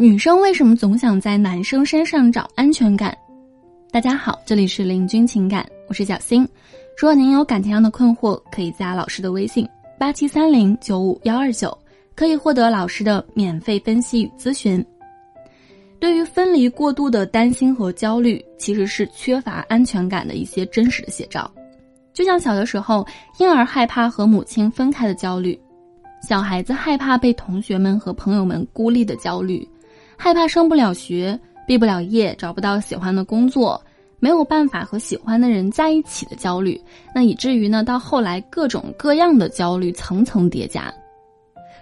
女生为什么总想在男生身上找安全感？大家好，这里是林君情感，我是小新。如果您有感情上的困惑，可以加老师的微信八七三零九五幺二九，可以获得老师的免费分析与咨询。对于分离过度的担心和焦虑，其实是缺乏安全感的一些真实的写照。就像小的时候，婴儿害怕和母亲分开的焦虑，小孩子害怕被同学们和朋友们孤立的焦虑。害怕升不了学、毕不了业、找不到喜欢的工作、没有办法和喜欢的人在一起的焦虑，那以至于呢，到后来各种各样的焦虑层层叠加。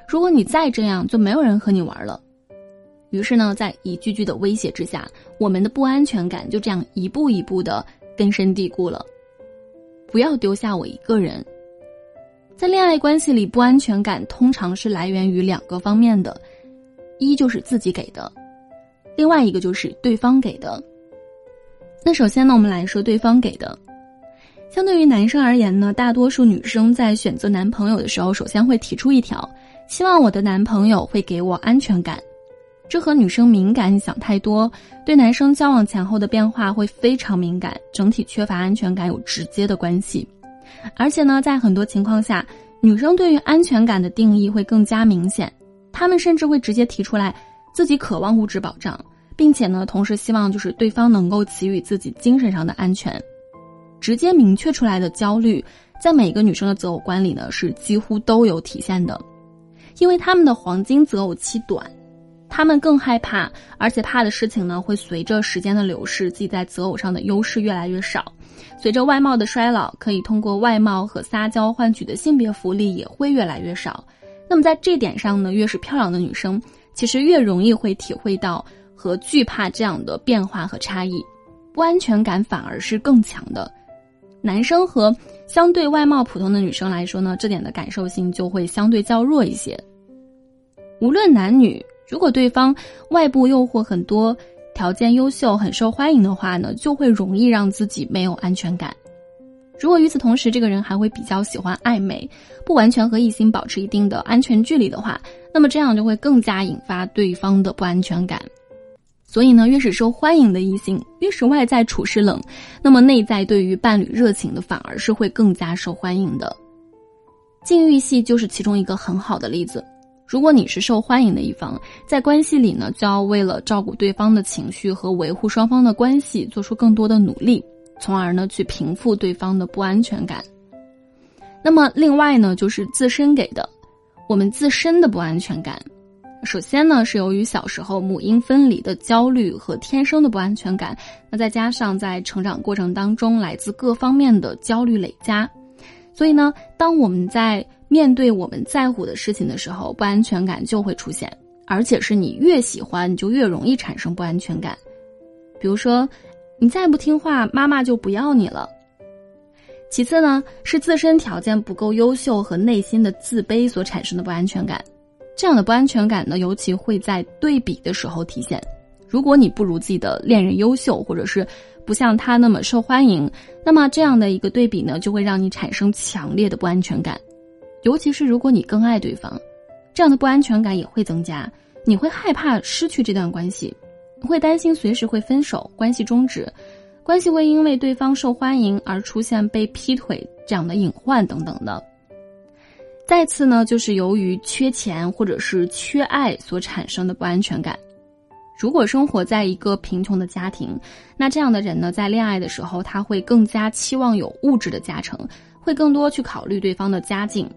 如果你再这样，就没有人和你玩了。于是呢，在一句句的威胁之下，我们的不安全感就这样一步一步的根深蒂固了。不要丢下我一个人。在恋爱关系里，不安全感通常是来源于两个方面的。一就是自己给的，另外一个就是对方给的。那首先呢，我们来说对方给的。相对于男生而言呢，大多数女生在选择男朋友的时候，首先会提出一条：希望我的男朋友会给我安全感。这和女生敏感、想太多，对男生交往前后的变化会非常敏感，整体缺乏安全感有直接的关系。而且呢，在很多情况下，女生对于安全感的定义会更加明显。他们甚至会直接提出来，自己渴望物质保障，并且呢，同时希望就是对方能够给予自己精神上的安全。直接明确出来的焦虑，在每个女生的择偶观里呢，是几乎都有体现的。因为他们的黄金择偶期短，他们更害怕，而且怕的事情呢，会随着时间的流逝，自己在择偶上的优势越来越少。随着外貌的衰老，可以通过外貌和撒娇换取的性别福利也会越来越少。那么在这点上呢，越是漂亮的女生，其实越容易会体会到和惧怕这样的变化和差异，不安全感反而是更强的。男生和相对外貌普通的女生来说呢，这点的感受性就会相对较弱一些。无论男女，如果对方外部诱惑很多，条件优秀、很受欢迎的话呢，就会容易让自己没有安全感。如果与此同时，这个人还会比较喜欢暧昧，不完全和异性保持一定的安全距离的话，那么这样就会更加引发对方的不安全感。所以呢，越是受欢迎的异性，越是外在处事冷，那么内在对于伴侣热情的反而是会更加受欢迎的。禁欲系就是其中一个很好的例子。如果你是受欢迎的一方，在关系里呢，就要为了照顾对方的情绪和维护双方的关系，做出更多的努力。从而呢，去平复对方的不安全感。那么，另外呢，就是自身给的，我们自身的不安全感。首先呢，是由于小时候母婴分离的焦虑和天生的不安全感，那再加上在成长过程当中来自各方面的焦虑累加，所以呢，当我们在面对我们在乎的事情的时候，不安全感就会出现，而且是你越喜欢，你就越容易产生不安全感。比如说。你再不听话，妈妈就不要你了。其次呢，是自身条件不够优秀和内心的自卑所产生的不安全感。这样的不安全感呢，尤其会在对比的时候体现。如果你不如自己的恋人优秀，或者是不像他那么受欢迎，那么这样的一个对比呢，就会让你产生强烈的不安全感。尤其是如果你更爱对方，这样的不安全感也会增加。你会害怕失去这段关系。会担心随时会分手，关系终止，关系会因为对方受欢迎而出现被劈腿这样的隐患等等的。再次呢，就是由于缺钱或者是缺爱所产生的不安全感。如果生活在一个贫穷的家庭，那这样的人呢，在恋爱的时候他会更加期望有物质的加成，会更多去考虑对方的家境、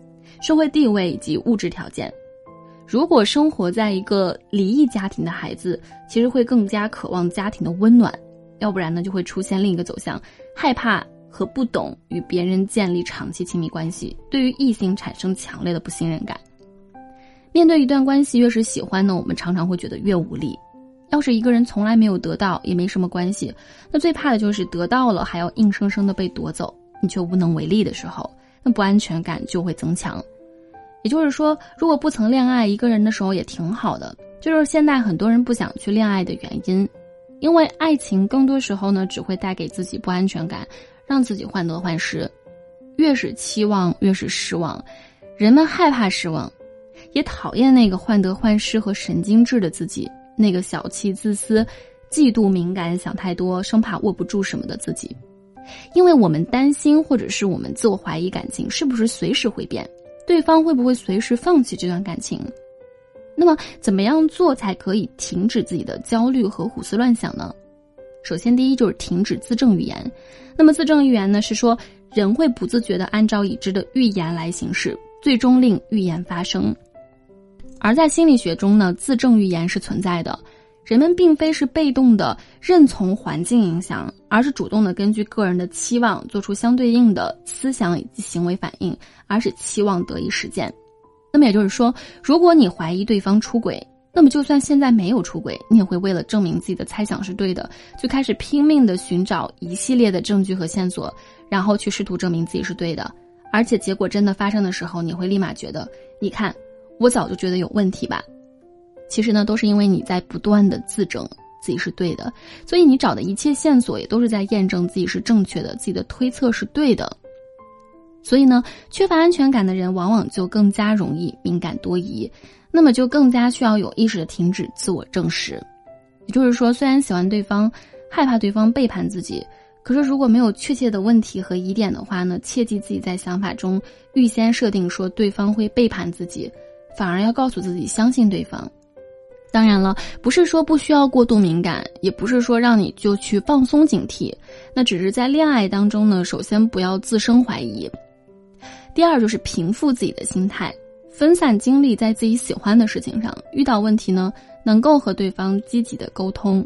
社会地位以及物质条件。如果生活在一个离异家庭的孩子，其实会更加渴望家庭的温暖，要不然呢，就会出现另一个走向：害怕和不懂与别人建立长期亲密关系，对于异性产生强烈的不信任感。面对一段关系，越是喜欢呢，我们常常会觉得越无力。要是一个人从来没有得到，也没什么关系，那最怕的就是得到了还要硬生生的被夺走，你却无能为力的时候，那不安全感就会增强。也就是说，如果不曾恋爱一个人的时候也挺好的，就是现在很多人不想去恋爱的原因，因为爱情更多时候呢只会带给自己不安全感，让自己患得患失，越是期望越是失望，人们害怕失望，也讨厌那个患得患失和神经质的自己，那个小气、自私、嫉妒、敏感、想太多、生怕握不住什么的自己。因为我们担心，或者是我们自我怀疑感情是不是随时会变，对方会不会随时放弃这段感情。那么，怎么样做才可以停止自己的焦虑和胡思乱想呢？首先，第一就是停止自证预言。那么，自证预言呢，是说人会不自觉地按照已知的预言来行事，最终令预言发生。而在心理学中呢，自证预言是存在的。人们并非是被动的认从环境影响，而是主动的根据个人的期望做出相对应的思想以及行为反应，而使期望得以实现。那么也就是说，如果你怀疑对方出轨，那么就算现在没有出轨，你也会为了证明自己的猜想是对的，就开始拼命的寻找一系列的证据和线索，然后去试图证明自己是对的。而且结果真的发生的时候，你会立马觉得，你看，我早就觉得有问题吧。其实呢，都是因为你在不断的自证自己是对的，所以你找的一切线索也都是在验证自己是正确的，自己的推测是对的。所以呢，缺乏安全感的人往往就更加容易敏感多疑，那么就更加需要有意识的停止自我证实。也就是说，虽然喜欢对方，害怕对方背叛自己，可是如果没有确切的问题和疑点的话呢，切记自己在想法中预先设定说对方会背叛自己，反而要告诉自己相信对方。当然了，不是说不需要过度敏感，也不是说让你就去放松警惕，那只是在恋爱当中呢，首先不要自生怀疑，第二就是平复自己的心态，分散精力在自己喜欢的事情上，遇到问题呢，能够和对方积极的沟通。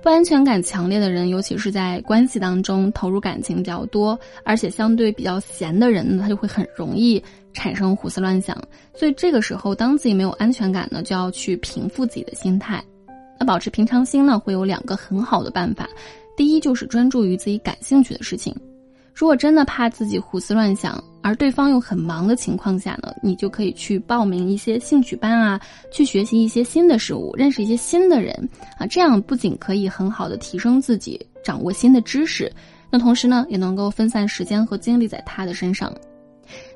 不安全感强烈的人，尤其是在关系当中投入感情比较多，而且相对比较闲的人呢，他就会很容易产生胡思乱想。所以这个时候，当自己没有安全感呢，就要去平复自己的心态。那保持平常心呢，会有两个很好的办法。第一就是专注于自己感兴趣的事情。如果真的怕自己胡思乱想，而对方又很忙的情况下呢，你就可以去报名一些兴趣班啊，去学习一些新的事物，认识一些新的人啊，这样不仅可以很好的提升自己，掌握新的知识，那同时呢，也能够分散时间和精力在他的身上。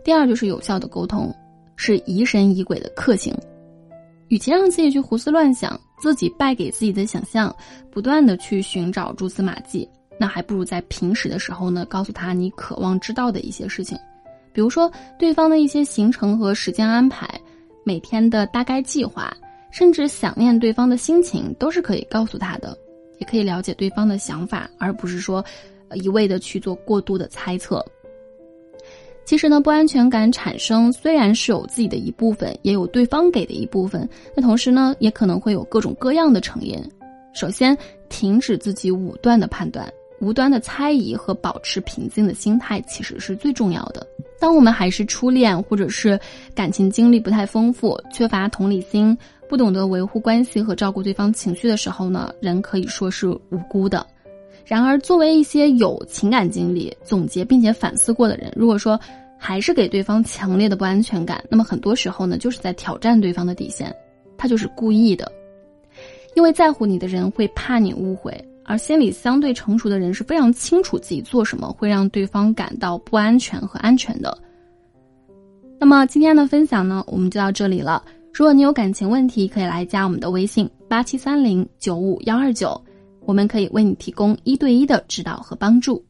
第二就是有效的沟通，是疑神疑鬼的克星，与其让自己去胡思乱想，自己败给自己的想象，不断的去寻找蛛丝马迹。那还不如在平时的时候呢，告诉他你渴望知道的一些事情，比如说对方的一些行程和时间安排，每天的大概计划，甚至想念对方的心情，都是可以告诉他的，也可以了解对方的想法，而不是说一味的去做过度的猜测。其实呢，不安全感产生虽然是有自己的一部分，也有对方给的一部分，那同时呢，也可能会有各种各样的成因。首先，停止自己武断的判断。无端的猜疑和保持平静的心态其实是最重要的。当我们还是初恋，或者是感情经历不太丰富、缺乏同理心、不懂得维护关系和照顾对方情绪的时候呢，人可以说是无辜的。然而，作为一些有情感经历、总结并且反思过的人，如果说还是给对方强烈的不安全感，那么很多时候呢，就是在挑战对方的底线，他就是故意的。因为在乎你的人会怕你误会。而心理相对成熟的人是非常清楚自己做什么会让对方感到不安全和安全的。那么今天的分享呢，我们就到这里了。如果你有感情问题，可以来加我们的微信八七三零九五幺二九，我们可以为你提供一对一的指导和帮助。